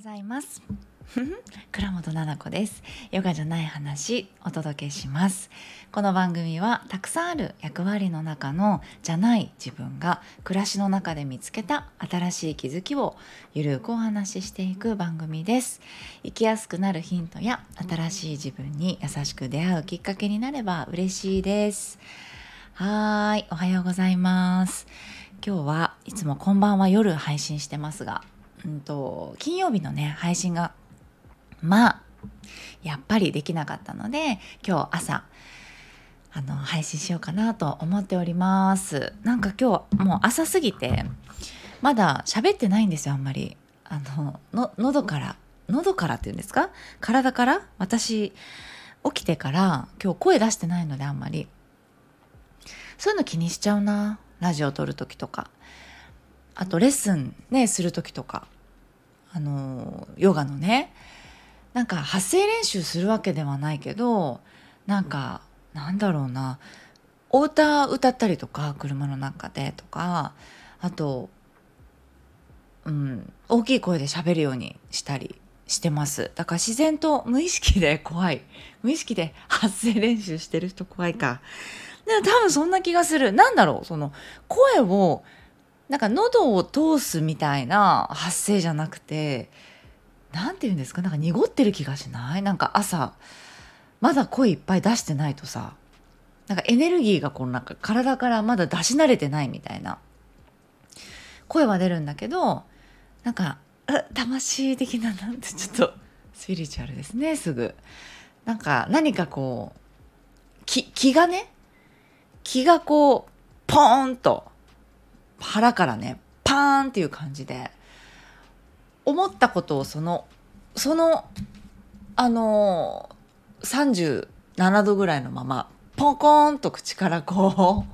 ございます。倉本々子です。ヨガじゃない話お届けします。この番組はたくさんある役割の中のじゃない自分が暮らしの中で見つけた新しい気づきをゆるくお話ししていく番組です。生きやすくなるヒントや新しい自分に優しく出会うきっかけになれば嬉しいです。はいおはようございます。今日はいつもこんばんは夜配信してますがうんと、金曜日のね、配信が、まあ、やっぱりできなかったので、今日朝、あの、配信しようかなと思っております。なんか今日、もう朝すぎて、まだ喋ってないんですよ、あんまり。あの、の、喉から、喉からっていうんですか？体から？私、起きてから今日声出してないのであんまり。そういうの気にしちゃうな。ラジオ撮る時とか。あとレッスンねする時とかあのヨガのねなんか発声練習するわけではないけどなんかなんだろうなお歌歌ったりとか車の中でとかあと、うん、大きい声で喋るようにしたりしてます。だから自然と無意識で怖い。無意識で発声練習してる人怖いか。でも多分そんな気がする。なんだろうその声をなんか喉を通すみたいな発声じゃなくて何て言うんですか？なんか濁ってる気がしない？なんか朝まだ声いっぱい出してないとさなんかエネルギーがこうなんか体からまだ出し慣れてないみたいな。声は出るんだけどなんか魂的ななんてちょっとスピリチュアルですねすぐ。なんか何かこう気気がね気がこうポーンと腹からねパーンっていう感じで思ったことをそのそのあのー、37度ぐらいのままポコーンと口からこ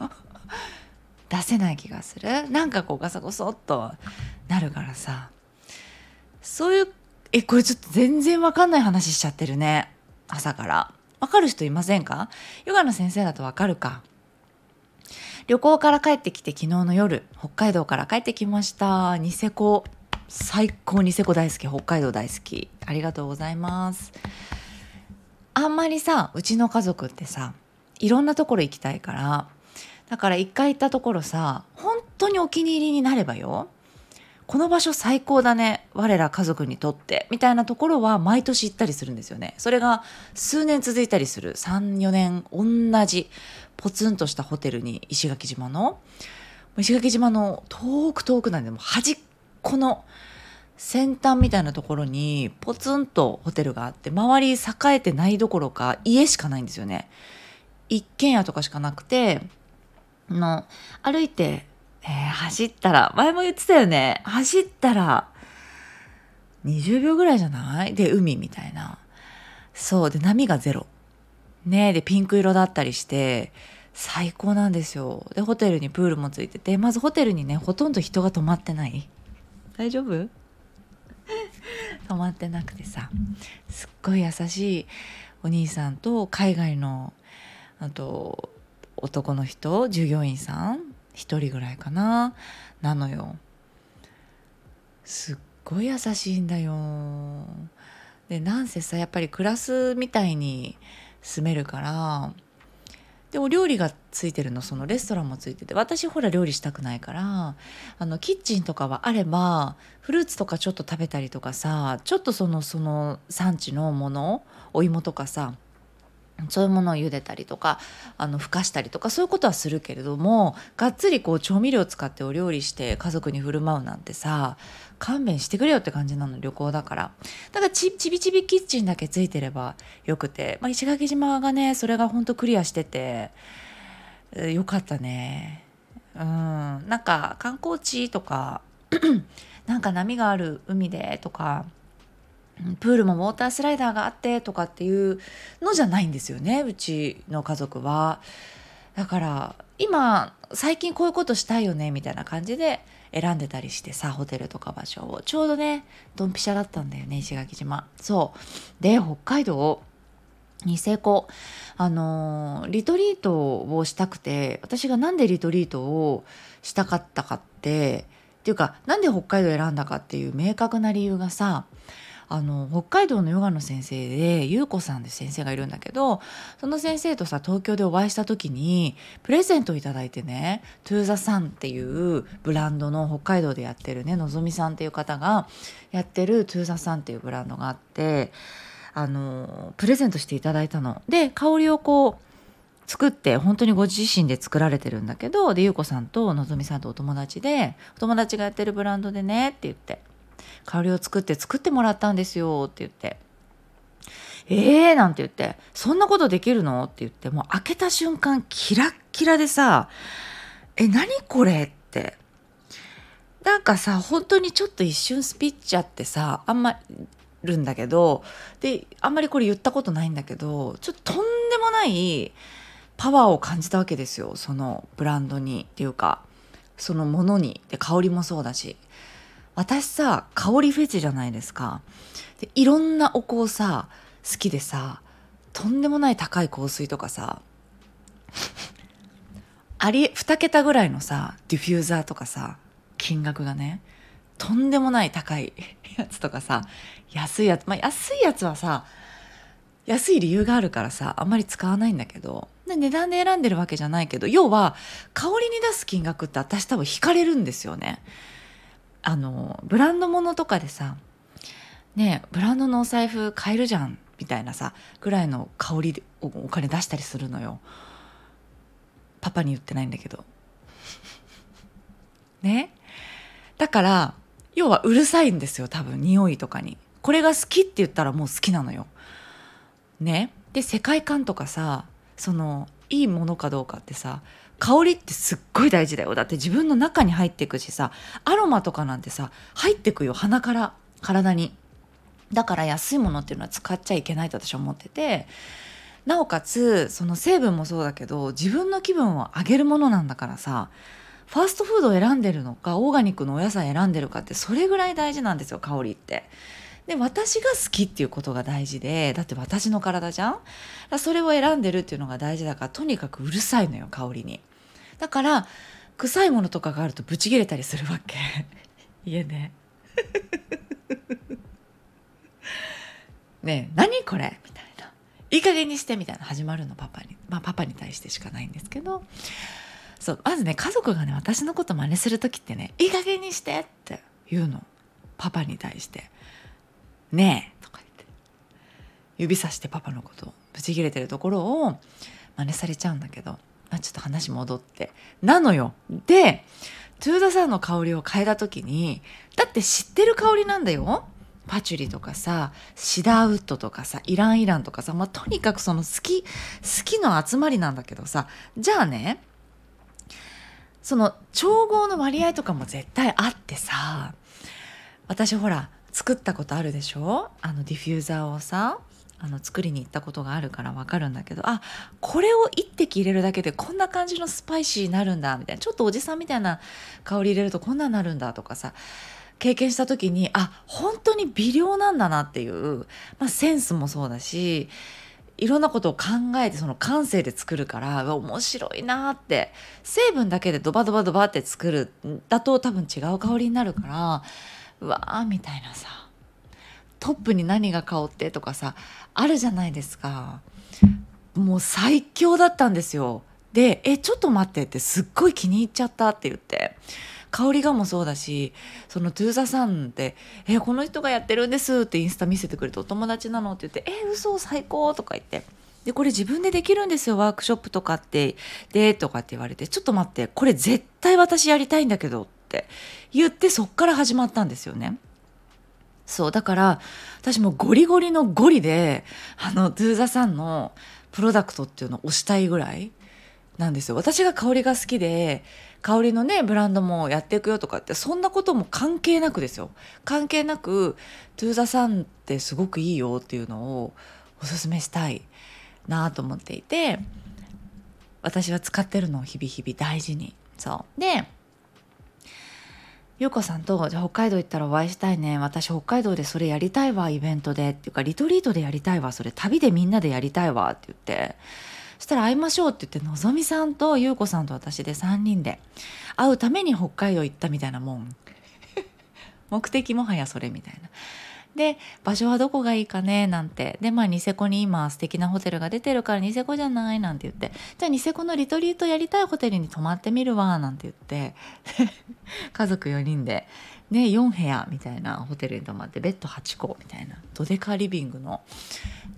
う 出せない気がする。なんかこうガサゴソっとなるからさ。そういうえこれちょっと全然わかんない話しちゃってるね。朝から。わかる人いませんか？ヨガの先生だとわかるか。旅行から帰ってきて昨日の夜、北海道から帰ってきました。ニセコ、最高ニセコ大好き、北海道大好き。ありがとうございます。あんまりさ、うちの家族ってさ、いろんなところ行きたいから、だから一回行ったところさ、本当にお気に入りになればよ。この場所最高だね。我ら家族にとって。みたいなところは毎年行ったりするんですよね。それが数年続いたりする。3、4年同じポツンとしたホテルに石垣島の石垣島の遠く遠くなんでも端っこの先端みたいなところにポツンとホテルがあって周り栄えてないどころか家しかないんですよね。一軒家とかしかなくての歩いて、えー、走ったら前も言ってたよね。走ったら20秒ぐらいじゃない？で海みたいな。そうで波がゼロ。ねでピンク色だったりして最高なんですよ。でホテルにプールもついててまずホテルにねほとんど人が泊まってない。大丈夫？泊まってなくてさ。すっごい優しいお兄さんと海外のあと男の人従業員さん1人ぐらいかな。なのよ。すっごい優しいんだよ。でなんせさやっぱりクラスみたいに住めるから。でお料理がついてるのそのレストランもついてて。私ほら料理したくないから。あのキッチンとかはあればフルーツとかちょっと食べたりとかさちょっとそのその産地のものお芋とかさそういうものを茹でたりとかあのふかしたりとかそういうことはするけれどもがっつりこう調味料使ってお料理して家族に振る舞うなんてさ勘弁してくれよって感じなの旅行だから。だからちびちびキッチンだけついてればよくて、まあ、石垣島がねそれがほんとクリアしててよかったね。うん。なんか観光地とか なんか波がある海でとかプールもウォータースライダーがあってとかっていうのじゃないんですよねうちの家族は。だから今最近こういうことしたいよねみたいな感じで選んでたりしてさホテルとか場所を。ちょうどねドンピシャだったんだよね石垣島。そう。で北海道ニセコあのリトリートをしたくて私が何でリトリートをしたかったかってっていうかなんで北海道選んだかっていう明確な理由がさあの北海道のヨガの先生で優子さんって先生がいるんだけどその先生とさ東京でお会いした時にプレゼントを頂いてねトゥーザサンっていうブランドの北海道でやってるねのぞみさんっていう方がやってるトゥーザサンっていうブランドがあってあのプレゼントしていただいたの。で香りをこう作って本当にご自身で作られてるんだけどで優子さんとのぞみさんとお友達でお友達がやってるブランドでねって言って香りを作って作ってもらったんですよって言ってえーなんて言って、そんなことできるの？って言って、もう開けた瞬間キラッキラでさ、え、何これ？って。なんかさ、本当にちょっと一瞬スピッチャってさ、あんまるんだけど、で、あんまりこれ言ったことないんだけど、ちょっととんでもないパワーを感じたわけですよ。そのブランドにっていうか、そのものに。で、香りもそうだし。私さ香りフェチじゃないですかでいろんなお香さ好きでさとんでもない高い香水とかさ あり2桁ぐらいのさディフューザーとかさ金額がねとんでもない高い やつとかさ安いやつまあ安いやつはさ安い理由があるからさあんまり使わないんだけどで値段で選んでるわけじゃないけど要は香りに出す金額って私多分惹かれるんですよね。あのブランド物とかでさねブランドのお財布買えるじゃんみたいなさぐらいの香りでお金出したりするのよ。パパに言ってないんだけど。ねだから要はうるさいんですよ多分匂いとかに。これが好きって言ったらもう好きなのよ。ねで世界観とかさそのいいものかどうかってさ香りってすっごい大事だよ。だって自分の中に入っていくしさアロマとかなんてさ入ってくよ。鼻から体に。だから安いものっていうのは使っちゃいけないと私は思ってて。なおかつその成分もそうだけど自分の気分を上げるものなんだからさファーストフードを選んでるのかオーガニックのお野菜選んでるかってそれぐらい大事なんですよ香りって。で私が好きっていうことが大事でだって私の体じゃん？それを選んでるっていうのが大事だからとにかくうるさいのよ香りに。だから臭いものとかがあるとブチ切れたりするわけ。家ねねえ何これ？みたいな。いい加減にしてみたいな始まるのパパに。まあパパに対してしかないんですけど。そうまずね家族がね私のこと真似する時ってね「いい加減にして」って言うの。パパに対して「ねえ」とか言って。指さしてパパのことをブチ切れてるところを真似されちゃうんだけど。あちょっと話戻って。なのよ。でトゥーダさんの香りを変えた時にだって知ってる香りなんだよ。パチュリとかさシダーウッドとかさイランイランとかさ、まあ、とにかくその好き好きの集まりなんだけどさじゃあねその調合の割合とかも絶対あってさ私ほら作ったことあるでしょ？あのディフューザーをさあの作りに行ったことがあるから分かるんだけどあこれを一滴入れるだけでこんな感じのスパイシーになるんだみたいなちょっとおじさんみたいな香り入れるとこんなになるんだとかさ経験した時にあ本当に微量なんだなっていう、まあ、センスもそうだしいろんなことを考えてその感性で作るから面白いなって成分だけでドバドバドバって作るだと多分違う香りになるからうわーみたいなさ。トップに何が香ってとかさあるじゃないですかもう最強だったんですよで「えちょっと待って」ってすっごい気に入っちゃったって言って香りがもそうだしそのトゥーザさんって「えこの人がやってるんです」ってインスタ見せてくれて「お友達なの?」って言って「え嘘最高」とか言ってでこれ自分でできるんですよワークショップとかってでとかって言われて「ちょっと待ってこれ絶対私やりたいんだけど」って言ってそっから始まったんですよね。そうだから私もゴリゴリのゴリであのドゥーザさんのプロダクトっていうのを推したいぐらいなんですよ。私が香りが好きで香りのねブランドもやっていくよとかってそんなことも関係なくですよ。関係なくトゥーザさんってすごくいいよっていうのをおすすめしたいなと思っていて私は使ってるのを日々日々大事に。そう。でゆうこさんと、じゃ北海道行ったらお会いしたいね。私北海道でそれやりたいわ、イベントで。っていうか、リトリートでやりたいわ。それ旅でみんなでやりたいわ。って言って。そしたら会いましょうって言ってのぞみさんと優子さんと私で3人で会うために北海道行ったみたいなもん 目的もはやそれみたいな。で場所はどこがいいかね？なんて。でまあニセコに今素敵なホテルが出てるからニセコじゃない？なんて言ってじゃあニセコのリトリートやりたいホテルに泊まってみるわなんて言って。家族4人で。ね4部屋みたいなホテルに泊まってベッド8個みたいな。ドデカリビングの。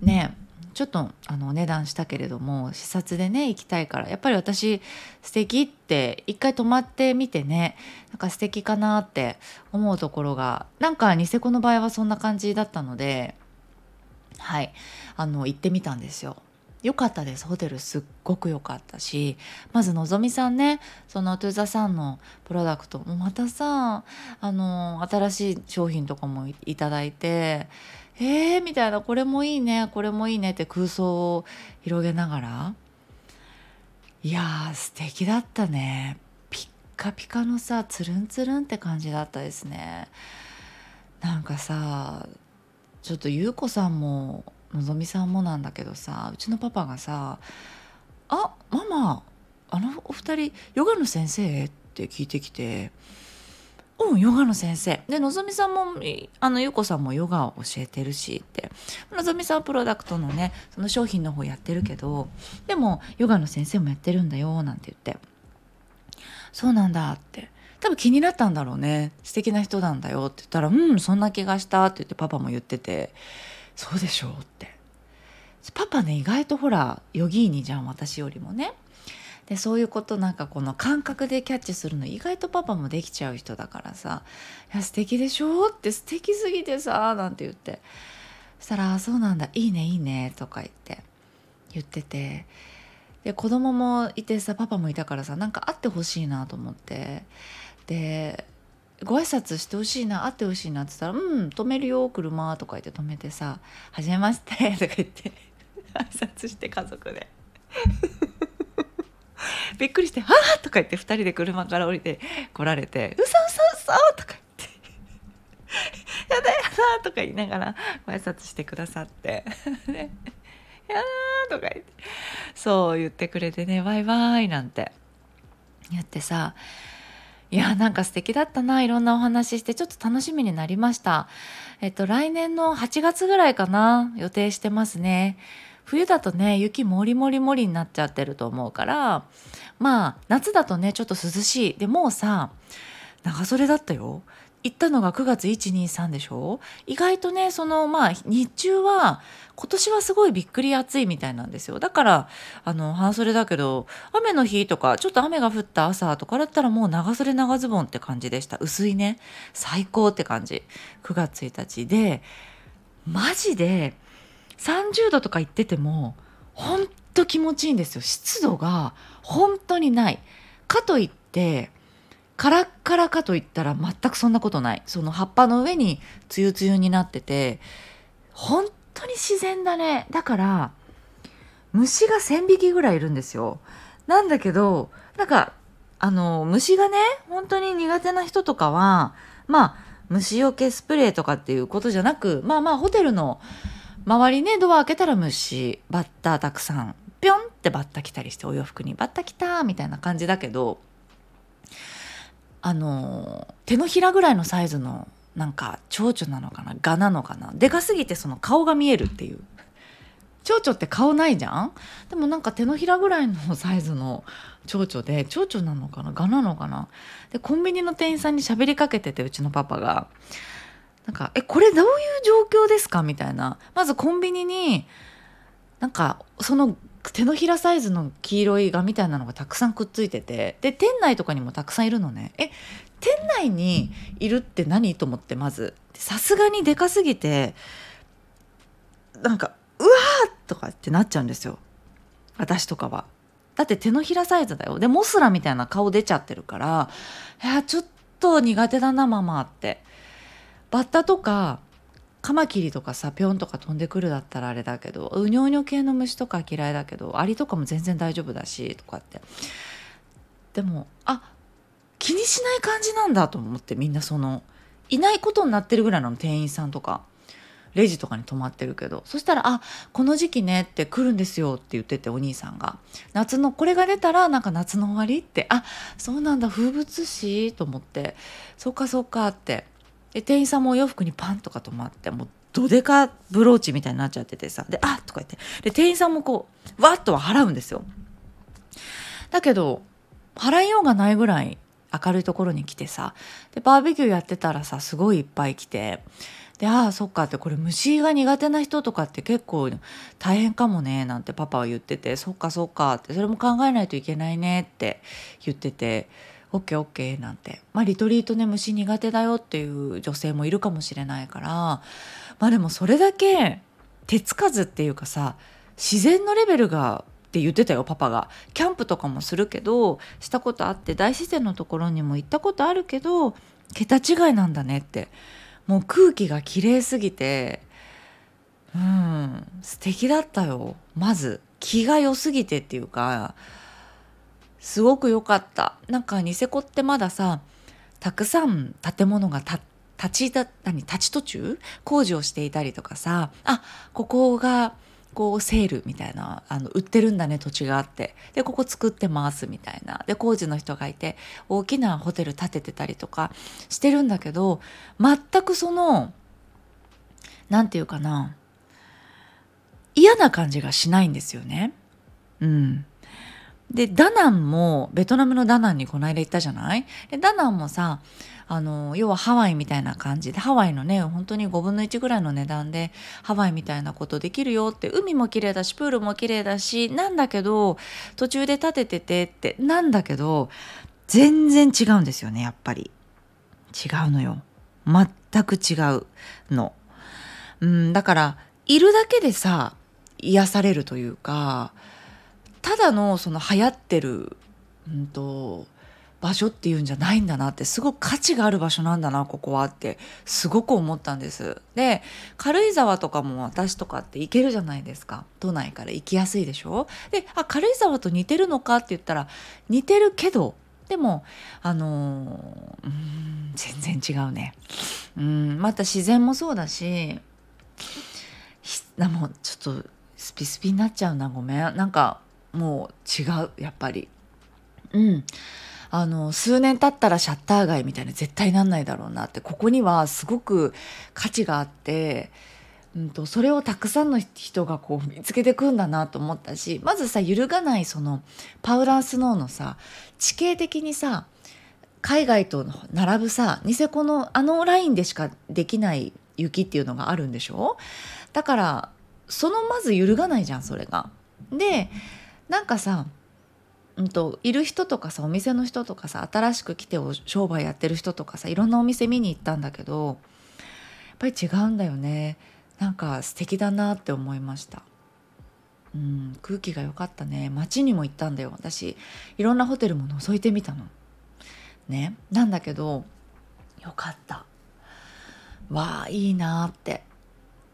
ね。ちょっとあの値段したけれども視察でね行きたいからやっぱり私素敵って一回泊まってみてねなんか素敵かなって思うところがなんかニセコの場合はそんな感じだったのではいあの行ってみたんですよ。良かったです。ホテルすっごく良かったしまずのぞみさんねそのトゥーザさんのプロダクトもまたさあの新しい商品とかもいただいてえーみたいなこれもいいねこれもいいねって空想を広げながらいやー素敵だったね。ピッカピカのさつるんつるんって感じだったですね。なんかさちょっと優子さんものぞみさんもなんだけどさうちのパパがさ「あママあのお二人ヨガの先生?」って聞いてきてうんヨガの先生。でのぞみさんもあのゆこさんもヨガを教えてるしって。のぞみさんはプロダクトのねその商品の方やってるけどでもヨガの先生もやってるんだよなんて言ってそうなんだって。多分気になったんだろうね。素敵な人なんだよって言ったら「うんそんな気がした」って言ってパパも言ってて「そうでしょ」うって。パパね意外とほらヨギーニじゃん私よりもね。でそういうことなんかこの感覚でキャッチするの意外とパパもできちゃう人だからさ「いや素敵でしょ?」って素敵すぎてさなんて言って。そしたら「そうなんだ。いいねいいね」とか言って。言ってて。で子供もいてさパパもいたからさなんか会ってほしいなと思って。でご挨拶してほしいな会ってほしいなって言ったら「うん止めるよ車」とか言って止めてさ「はじめまして」とか言って挨拶して家族で びっくりして「はあ!」とか言って2人で車から降りて来られて「うそうそうそ!」とか言って「やだやだ!」とか言いながらご挨拶してくださって「、やだ!」とか言ってそう言ってくれてね「バイバイ」なんて言ってさいやなんか素敵だったな。いろんなお話してちょっと楽しみになりました。えっと来年の8月ぐらいかな。予定してますね。冬だとね雪もりもりもりになっちゃってると思うから。まあ夏だとねちょっと涼しい。でもうさ長袖だったよ。行ったのが9月123でしょ？意外とねそのまあ日中は今年はすごいびっくり暑いみたいなんですよ。だからあの半袖だけど雨の日とかちょっと雨が降った朝とかだったらもう長袖長ズボンって感じでした。薄いね。最高って感じ。9月1日でマジで30度とか言っててもほんと気持ちいいんですよ。湿度が本当にない。かといってカラッカラかといったら全くそんなことない。その葉っぱの上につゆつゆになってて本当に自然だね。だから虫が1,000匹ぐらいいるんですよ。なんだけどなんかあの虫がね本当に苦手な人とかはまあ虫除けスプレーとかっていうことじゃなくまあまあホテルの周りねドア開けたら虫バッタたくさん。ぴょんってバッタ来たりしてお洋服に。バッタ来たみたいな感じだけどあの手のひらぐらいのサイズのなんか蝶々なのかな？蛾なのかな？でかすぎてその顔が見えるっていう。蝶々って顔ないじゃん？でもなんか手のひらぐらいのサイズの蝶々で蝶々なのかな？蛾なのかな？でコンビニの店員さんに喋りかけててうちのパパが。なんか「えこれどういう状況ですか?」みたいな。まずコンビニになんかその手のひらサイズの黄色い蛾みたいなのがたくさんくっついててで店内とかにもたくさんいるのねえ店内にいるって何と思ってまず？さすがにでかすぎてなんか「うわー!」とかってなっちゃうんですよ私とかは。だって手のひらサイズだよでモスラみたいな顔出ちゃってるからいやちょっと苦手だなママってバッタとかカマキリとかさぴょんとか飛んでくるだったらあれだけどうにょうにょ系の虫とか嫌いだけどアリとかも全然大丈夫だしとかって。でもあ気にしない感じなんだと思ってみんなそのいないことになってるぐらいの店員さんとか。レジとかに止まってるけど。そしたら「あこの時期ね」って来るんですよって言っててお兄さんが。夏のこれが出たらなんか夏の終わりってあそうなんだ風物詩と思って。そっかそっかって。で店員さんもお洋服にパンとか止まってもうどでかブローチみたいになっちゃっててさで「あっ!」とか言ってで店員さんもこうわっとは払うんですよだけど払いようがないぐらい明るいところに来てさでバーベキューやってたらさすごいいっぱい来てでああそっかってこれ虫が苦手な人とかって結構大変かもねなんてパパは言っててそっかそっかってそれも考えないといけないねって言ってて。オッケーオッケーなんて。まあリトリートね虫苦手だよっていう女性もいるかもしれないから。まあでもそれだけ手つかずっていうかさ自然のレベルがって言ってたよパパが。キャンプとかもするけどしたことあって大自然のところにも行ったことあるけど桁違いなんだねって。もう空気が綺麗すぎて。うん素敵だったよ。まず気が良すぎてっていうか。すごく良かった。なんかニセコってまださたくさん建物が立ち立ち途中工事をしていたりとかさあここがこうセールみたいなあの売ってるんだね土地があって。でここ作ってますみたいな。で工事の人がいて大きなホテル建ててたりとかしてるんだけど全くその何て言うかな嫌な感じがしないんですよね。うん、でダナンもベトナムのダナンにこの間行ったじゃない？でダナンもさあの要はハワイみたいな感じでハワイのね本当に5分の1ぐらいの値段でハワイみたいなことできるよって海も綺麗だしプールも綺麗だしなんだけど途中で建てててってなんだけど全然違うんですよねやっぱり。違うのよ。全く違うの。うんだからいるだけでさ癒されるというかただのその流行ってる、うんと、場所っていうんじゃないんだなってすごく価値がある場所なんだなここはってすごく思ったんです。で軽井沢とかも私とかって行けるじゃないですか。都内から行きやすいでしょ？であ軽井沢と似てるのかって言ったら似てるけどでもあの、うん全然違うね。うんまた自然もそうだしもうちょっとスピスピになっちゃうなごめん。なんかもう違うやっぱり。うん。あの数年経ったらシャッター街みたいな絶対なんないだろうなってここにはすごく価値があって、うんと、それをたくさんの人がこう見つけてくんだなと思ったしまずさ揺るがないそのパウダースノーのさ地形的にさ海外と並ぶさニセコのあのラインでしかできない雪っていうのがあるんでしょ？だからそのまず揺るがないじゃんそれが。でなんかさうんと、いる人とかさお店の人とかさ新しく来て商売やってる人とかさいろんなお店見に行ったんだけどやっぱり違うんだよね。なんか素敵だなって思いました。うん空気が良かったね。街にも行ったんだよ。私いろんなホテルも覗いてみたの。ね。なんだけどよかった。わあいいなって。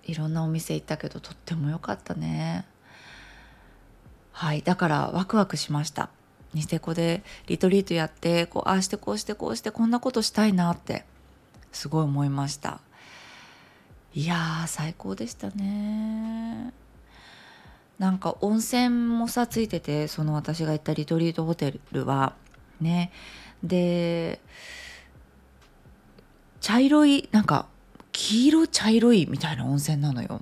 いろんなお店行ったけどとっても良かったね。はいだからワクワクしました。ニセコでリトリートやってこうああしてこうしてこうしてこんなことしたいなってすごい思いました。いやー最高でしたね。なんか温泉もさついててその私が行ったリトリートホテルはね。で茶色いなんか黄色茶色いみたいな温泉なのよ。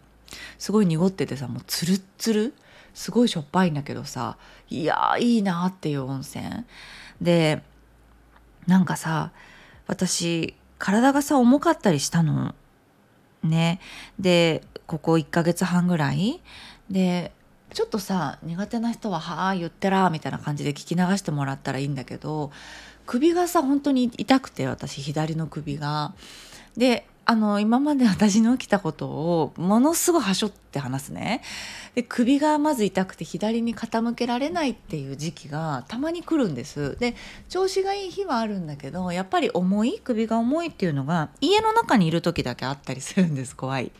すごい濁っててさもうツルッツル。すごいしょっぱいんだけどさいやいいなっていう温泉。でなんかさ私体がさ重かったりしたの。ね。でここ1ヶ月半ぐらい。でちょっとさ苦手な人は「はあ言ってら」みたいな感じで聞き流してもらったらいいんだけど首がさ本当に痛くて私左の首が。であの今まで私の起きたことをものすごいはしょってって話すね。で首がまず痛くて左に傾けられないっていう時期がたまに来るんです。で調子がいい日はあるんだけどやっぱり重い首が重いっていうのが家の中にいる時だけあったりするんです怖い。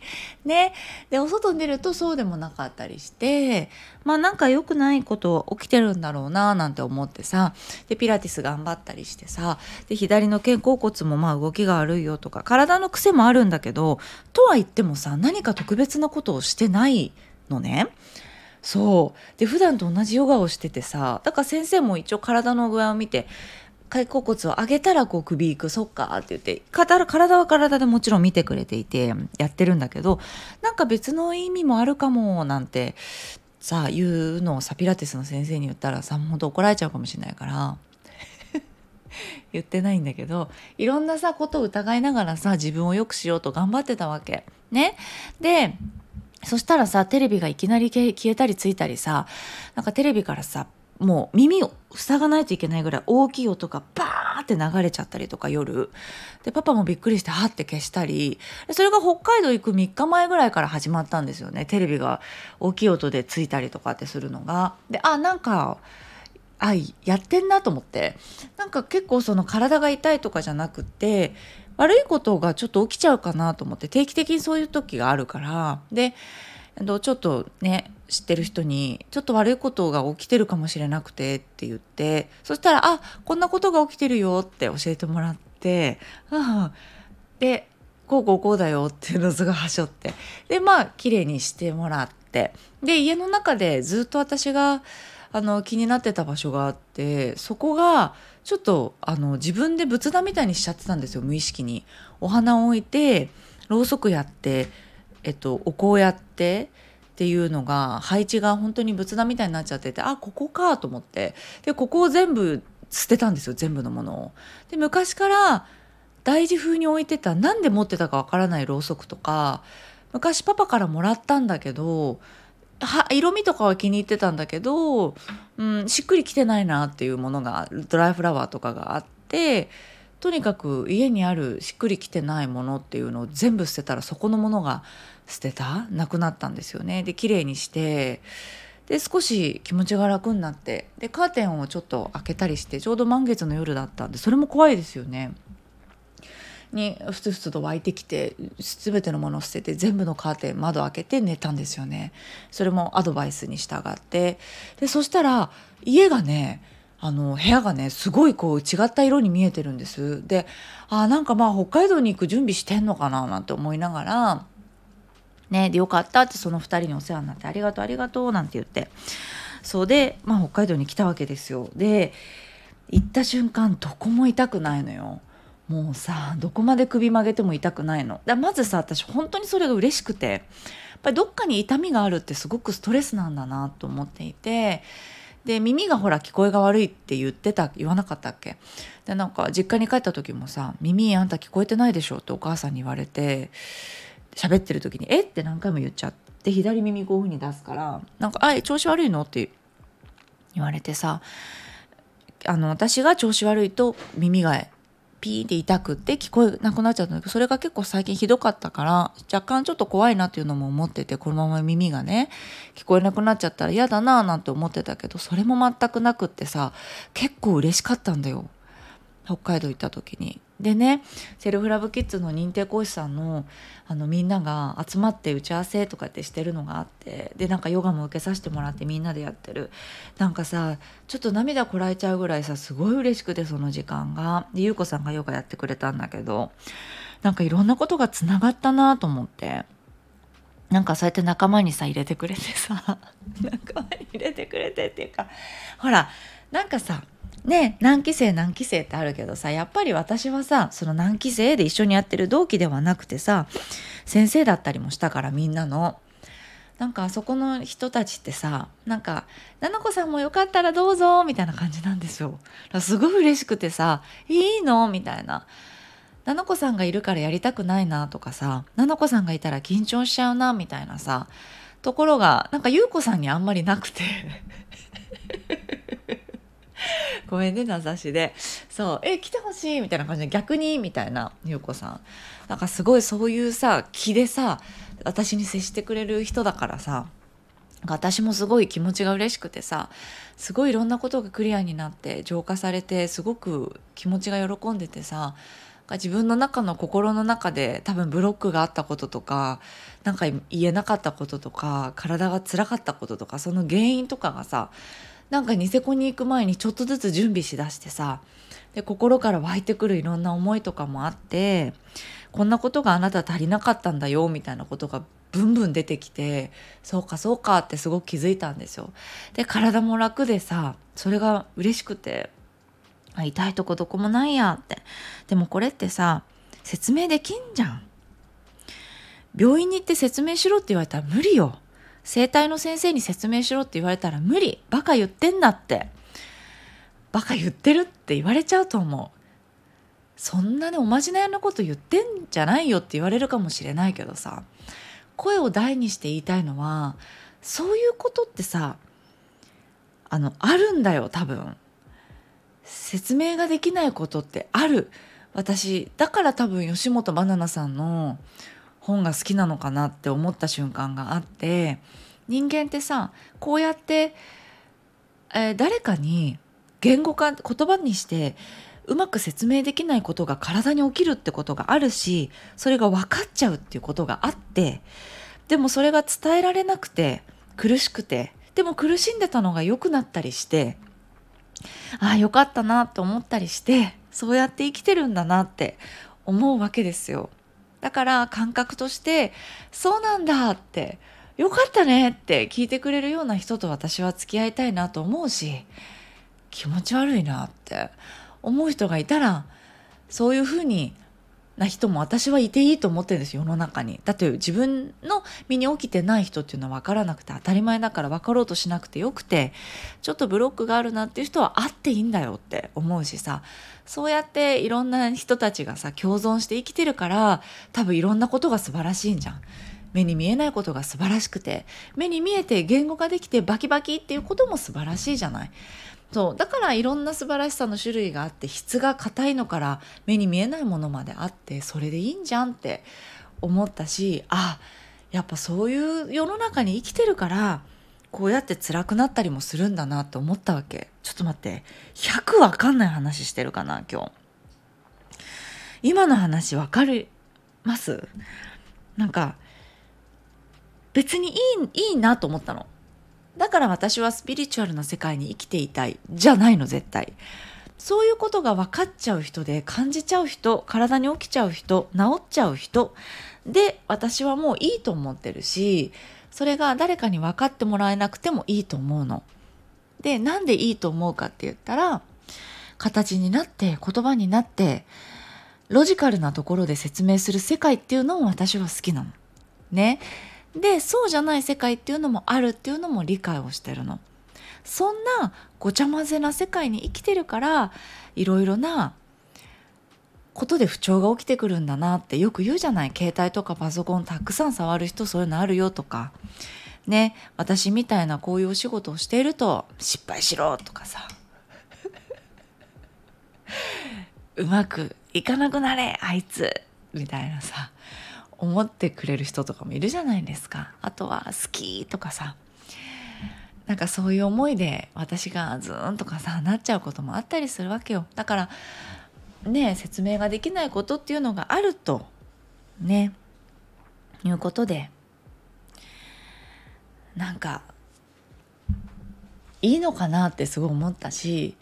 ね。でお外に出るとそうでもなかったりしてまあなんか良くないこと起きてるんだろうななんて思ってさでピラティス頑張ったりしてさで左の肩甲骨もまあ動きが悪いよとか体の癖もあるんだけどとは言ってもさ何か特別なことをしてないのね。そうで普段と同じヨガをしててさだから先生も一応体の具合を見て肩甲骨を上げたらこう首いくそっかって言って体は体でもちろん見てくれていてやってるんだけどなんか別の意味もあるかもなんてさあ言うのをさピラティスの先生に言ったらさ本当怒られちゃうかもしれないから 言ってないんだけどいろんなさことを疑いながらさ自分を良くしようと頑張ってたわけ。ね、でそしたらさテレビがいきなり消えたりついたりさなんかテレビからさもう耳を塞がないといけないぐらい大きい音がバーって流れちゃったりとか夜。でパパもびっくりしてはって消したり。それが北海道行く3日前ぐらいから始まったんですよね。テレビが大きい音でついたりとかってするのが。であなんかあやってんなと思って。なんか結構その体が痛いとかじゃなくて悪いことがちょっと起きちゃうかなと思って定期的にそういう時があるから。でちょっとね知ってる人に「ちょっと悪いことが起きてるかもしれなくて」って言ってそしたら「あこんなことが起きてるよ」って教えてもらって「ああ」でこうこうこうだよっていうのをすごいはしょって。でまあ綺麗にしてもらって。で家の中でずっと私があの気になってた場所があってそこがちょっとあの自分で仏壇みたいにしちゃってたんですよ無意識に。お花を置いてろうそくやって、えっと、お香やってっていうのが配置が本当に仏壇みたいになっちゃっててあここかと思ってでここを全部捨てたんですよ全部のものを。で昔から大事風に置いてた何で持ってたかわからないろうそくとか昔パパからもらったんだけどは色味とかは気に入ってたんだけど、うん、しっくりきてないなっていうものがドライフラワーとかがあってとにかく家にあるしっくりきてないものっていうのを全部捨てたらそこのものが捨てた？なくなったんですよね。で綺麗にしてで少し気持ちが楽になってでカーテンをちょっと開けたりしてちょうど満月の夜だったんでそれも怖いですよね。にふつふつと湧いてきて全てのものを捨てて全部のカーテン窓開けて寝たんですよね。それもアドバイスに従って。でそしたら家がねあの部屋がねすごいこう違った色に見えてるんです。であなんかまあ北海道に行く準備してんのかななんて思いながらねでよかったってその2人にお世話になってありがとうありがとうなんて言って。そうで、まあ、北海道に来たわけですよ。で行った瞬間どこも痛くないのよ。もうさどこまで首曲げても痛くないのだまずさ私本当にそれが嬉しくてやっぱりどっかに痛みがあるってすごくストレスなんだなと思っていてで耳がほら聞こえが悪いって言ってた言わなかったっけ？でなんか実家に帰った時もさ「耳あんた聞こえてないでしょ」ってお母さんに言われて喋ってる時に「え？っ?」て何回も言っちゃって左耳こういう風に出すから「なんかあ調子悪いの?」って言われてさあの私が調子悪いと耳がピーって痛くって聞こえなくなっちゃったんだけどそれが結構最近ひどかったから若干ちょっと怖いなっていうのも思っててこのまま耳がね聞こえなくなっちゃったら嫌だななんて思ってたけどそれも全くなくってさ結構嬉しかったんだよ北海道行った時に。でねセルフラブキッズの認定講師さんのあのみんなが集まって打ち合わせとかってしてるのがあってでなんかヨガも受けさせてもらってみんなでやってる。なんかさちょっと涙こらえちゃうぐらいさすごい嬉しくてその時間が。で優子さんがヨガやってくれたんだけどなんかいろんなことがつながったなと思って。なんかそうやって仲間にさ入れてくれてさ 仲間に入れてくれてっていうかほらなんかさね何期生何期生ってあるけどさやっぱり私はさその何期生で一緒にやってる同期ではなくてさ先生だったりもしたからみんなの。なんかあそこの人たちってさなんか「菜々子さんもよかったらどうぞ」みたいな感じなんですよ。すごい嬉しくてさ「いいの?」みたいな。菜々子さんがいるからやりたくないなとかさ菜々子さんがいたら緊張しちゃうなみたいなさところがなんか優子さんにあんまりなくて ごめんね名指しで。そうえ来てほしいみたいな感じで逆にみたいな優子さん。なんかすごいそういうさ気でさ私に接してくれる人だからさ私もすごい気持ちが嬉しくてさすごいいろんなことがクリアになって浄化されてすごく気持ちが喜んでてさ自分の中の心の中で多分ブロックがあったこととか何か言えなかったこととか体が辛かったこととかその原因とかがさなんかニセコに行く前にちょっとずつ準備しだしてさで心から湧いてくるいろんな思いとかもあってこんなことがあなた足りなかったんだよみたいなことがブンブン出てきてそうかそうかってすごく気づいたんですよ。で体も楽でさそれが嬉しくて痛いとこどこもないやってでもこれってさ説明できんじゃん。病院に行って説明しろって言われたら無理よ。整体の先生に説明しろって言われたら無理。バカ言ってんだって。バカ言ってるって言われちゃうと思う。そんなねおまじないのこと言ってんじゃないよって言われるかもしれないけどさ。声を大にして言いたいのはそういうことってさあのあるんだよ多分。説明ができないことってある。私だから多分吉本ばななさんの本が好きなのかなって思った瞬間があって人間ってさこうやって、えー、誰かに言語化言葉にしてうまく説明できないことが体に起きるってことがあるしそれが分かっちゃうっていうことがあってでもそれが伝えられなくて苦しくてでも苦しんでたのが良くなったりしてああよかったなと思ったりしてそうやって生きてるんだなって思うわけですよ。だから感覚としてそうなんだってよかったねって聞いてくれるような人と私は付き合いたいなと思うし気持ち悪いなって思う人がいたらそういうふうにな人も私はいていいと思ってるんです世の中に。だって自分の身に起きてない人っていうのは分からなくて当たり前だから分かろうとしなくてよくてちょっとブロックがあるなっていう人はあっていいんだよって思うしさそうやっていろんな人たちがさ共存して生きてるから多分いろんなことが素晴らしいんじゃん。目に見えないことが素晴らしくて目に見えて言語ができてバキバキっていうことも素晴らしいじゃない。そう。だからいろんな素晴らしさの種類があって質が硬いのから目に見えないものまであってそれでいいんじゃんって思ったしあやっぱそういう世の中に生きてるからこうやって辛くなったりもするんだなって思ったわけ。ちょっと待って。100わかんない話してるかな今日。今の話わかります？なんか別にいいいいなと思ったの。だから私はスピリチュアルな世界に生きていたいじゃないの絶対そういうことが分かっちゃう人で感じちゃう人体に起きちゃう人治っちゃう人で私はもういいと思ってるしそれが誰かに分かってもらえなくてもいいと思うの。でなんでいいと思うかって言ったら形になって言葉になってロジカルなところで説明する世界っていうのも私は好きなの。ね。でそうじゃない世界っていうのもあるっていうのも理解をしてるの。そんなごちゃ混ぜな世界に生きてるからいろいろなことで不調が起きてくるんだなってよく言うじゃない。携帯とかパソコンたくさん触る人そういうのあるよとか。ね私みたいなこういうお仕事をしていると失敗しろとかさ。うまくいかなくなれあいつ。みたいなさ。思ってくれる人とかもいるじゃないですか。あとは好きとかさ。なんかそういう思いで私がズーンとかさなっちゃうこともあったりするわけよ。だからね説明ができないことっていうのがあるとねいうことで。なんかいいのかなってすごい思ったし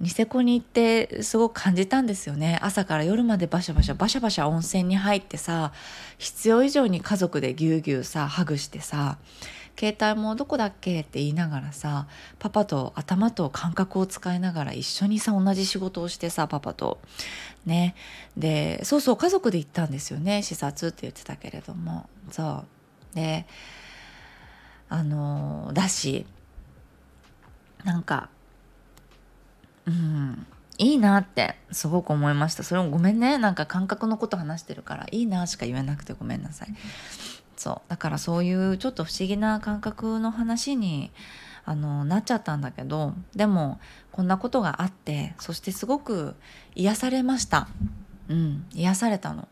ニセコに行ってすごく感じたんですよね。朝から夜までバシャバシャバシャバシャ温泉に入ってさ必要以上に家族でぎゅうぎゅうさハグしてさ携帯もどこだっけって言いながらさパパと頭と感覚を使いながら一緒にさ同じ仕事をしてさパパと。ね。でそうそう家族で行ったんですよね。視察って言ってたけれども。そう。であのだしなんかうん。いいなってすごく思いました。それもごめんね。なんか感覚のこと話してるからいいなしか言えなくてごめんなさい。そう。だからそういうちょっと不思議な感覚の話にあのなっちゃったんだけどでもこんなことがあってそしてすごく癒されました。うん。癒されたの。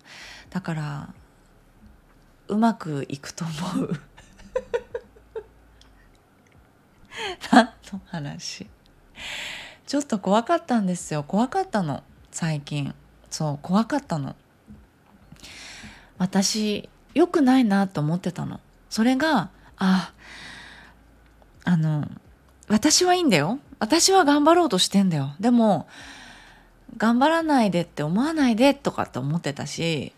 だからうまくいくと思う。何の話？ちょっと怖かったんですよ。怖かったの。最近。そう怖かったの。私良くないなと思ってたの。それがああの私はいいんだよ。私は頑張ろうとしてんだよ。でも頑張らないでって思わないでとかって思ってたし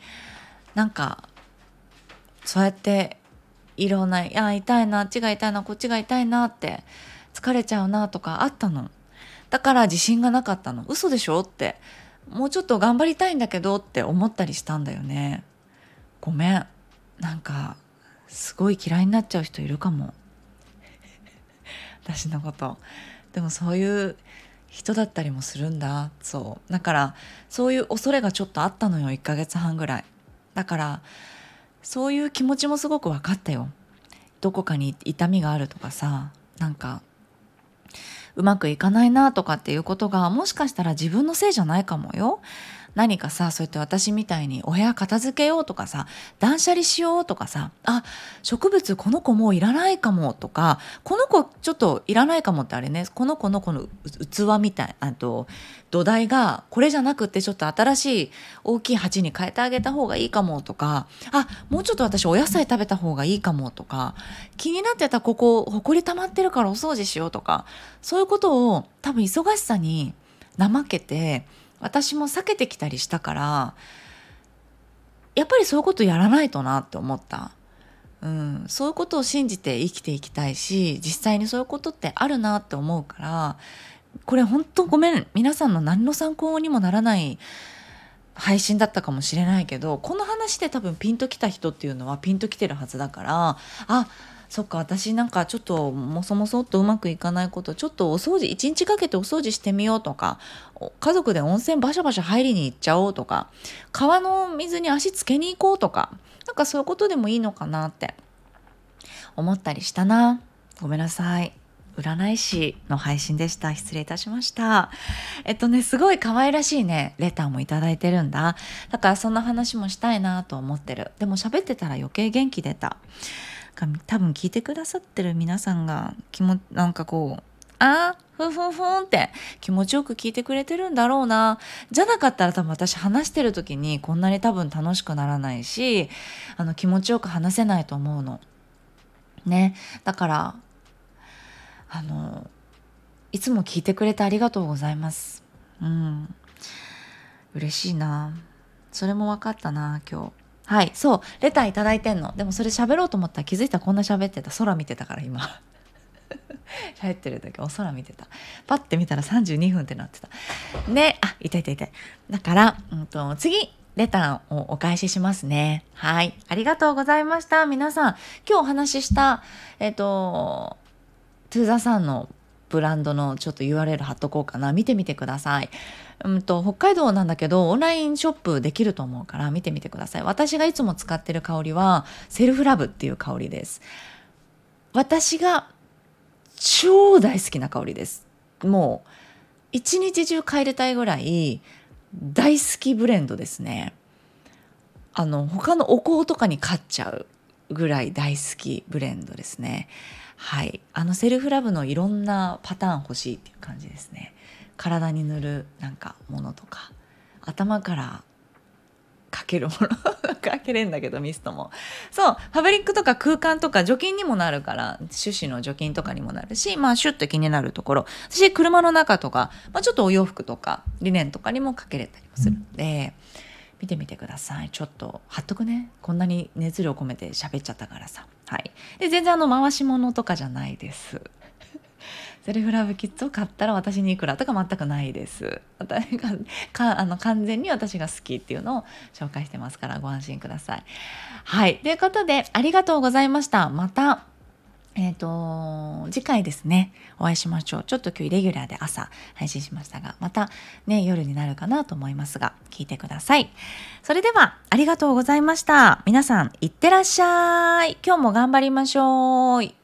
なんかそうやっていろんな「あ痛いなあっちが痛いなこっちが痛いな」って疲れちゃうなとかあったの。だから自信がなかったの。嘘でしょって。もうちょっと頑張りたいんだけどって思ったりしたんだよね。ごめん。なんかすごい嫌いになっちゃう人いるかも。私のこと。でもそういう人だったりもするんだ。そう。だからそういう恐れがちょっとあったのよ。1ヶ月半ぐらい。だからそういう気持ちもすごく分かったよ。どこかに痛みがあるとかさ。なんかうまくいかないなとかっていうことがもしかしたら自分のせいじゃないかもよ。何かさそうやって私みたいにお部屋片付けようとかさ断捨離しようとかさあ植物この子もういらないかもとかこの子ちょっといらないかもってあれねこの子のこの器みたいあと土台がこれじゃなくてちょっと新しい大きい鉢に変えてあげた方がいいかもとかあもうちょっと私お野菜食べた方がいいかもとか気になってたここほこり溜まってるからお掃除しようとかそういうことを多分忙しさに怠けて私も避けてきたりしたからやっぱりそういうことやらないとなって思った。うん、そういうことを信じて生きていきたいし実際にそういうことってあるなって思うからこれ本当ごめん皆さんの何の参考にもならない配信だったかもしれないけどこの話で多分ピンときた人っていうのはピンときてるはずだからあそっか私なんかちょっともそもそっとうまくいかないことちょっとお掃除一日かけてお掃除してみようとか家族で温泉バシャバシャ入りに行っちゃおうとか川の水に足つけに行こうとかなんかそういうことでもいいのかなって思ったりしたな。ごめんなさい。占い師の配信でした。失礼いたしました。えっとねすごい可愛らしいねレターもいただいてるんだ。だからそんな話もしたいなと思ってる。でも喋ってたら余計元気出た。多分聞いてくださってる皆さんが気もなんかこうあふんふんふんって気持ちよく聞いてくれてるんだろうな。じゃなかったら多分私話してる時にこんなに多分楽しくならないし、あの気持ちよく話せないと思うの。ね。だから、あの、いつも聞いてくれてありがとうございます。うん。嬉しいな。それも分かったな、今日。はい、そう、レターいただいてんの。でもそれ喋ろうと思ったら気づいたらこんな喋ってた。空見てたから今。喋ってる時お空見てた。パッて見たら32分ってなってた。ね、あ、い痛い痛いた。だから、うんと、次、レターをお返ししますね。はい。ありがとうございました。皆さん、今日お話しした、えっ、ー、と、トゥーザさんのブランドのちょっと URL 貼っとこうかな。見てみてください。うんと、北海道なんだけど、オンラインショップできると思うから見てみてください。私がいつも使ってる香りは、セルフラブっていう香りです。私が超大好きな香りです。もう、一日中帰りたいぐらい大好きブレンドですね。あの、他のお香とかに買っちゃうぐらい大好きブレンドですね。はい。あのセルフラブのいろんなパターン欲しいっていう感じですね。体に塗るなんかものとか頭からかけるものかけれんだけどミストも。そうファブリックとか空間とか除菌にもなるから種子の除菌とかにもなるしまあシュッと気になるところ。私車の中とか、まあ、ちょっとお洋服とかリネンとかにもかけれたりもする。ので、見てみてください。ちょっと貼っとくね。こんなに熱量込めて喋っちゃったからさ。はい。で全然あの回し物とかじゃないですセルフラブキッズを買ったら私にいくらとか全くないです。私がかあの完全に私が好きっていうのを紹介してますからご安心ください。はい。ということでありがとうございました。またえっ、ー、と、次回ですね、お会いしましょう。ちょっと今日イレギュラーで朝配信しましたが、またね、夜になるかなと思いますが、聞いてください。それでは、ありがとうございました。皆さん、いってらっしゃい。今日も頑張りましょう。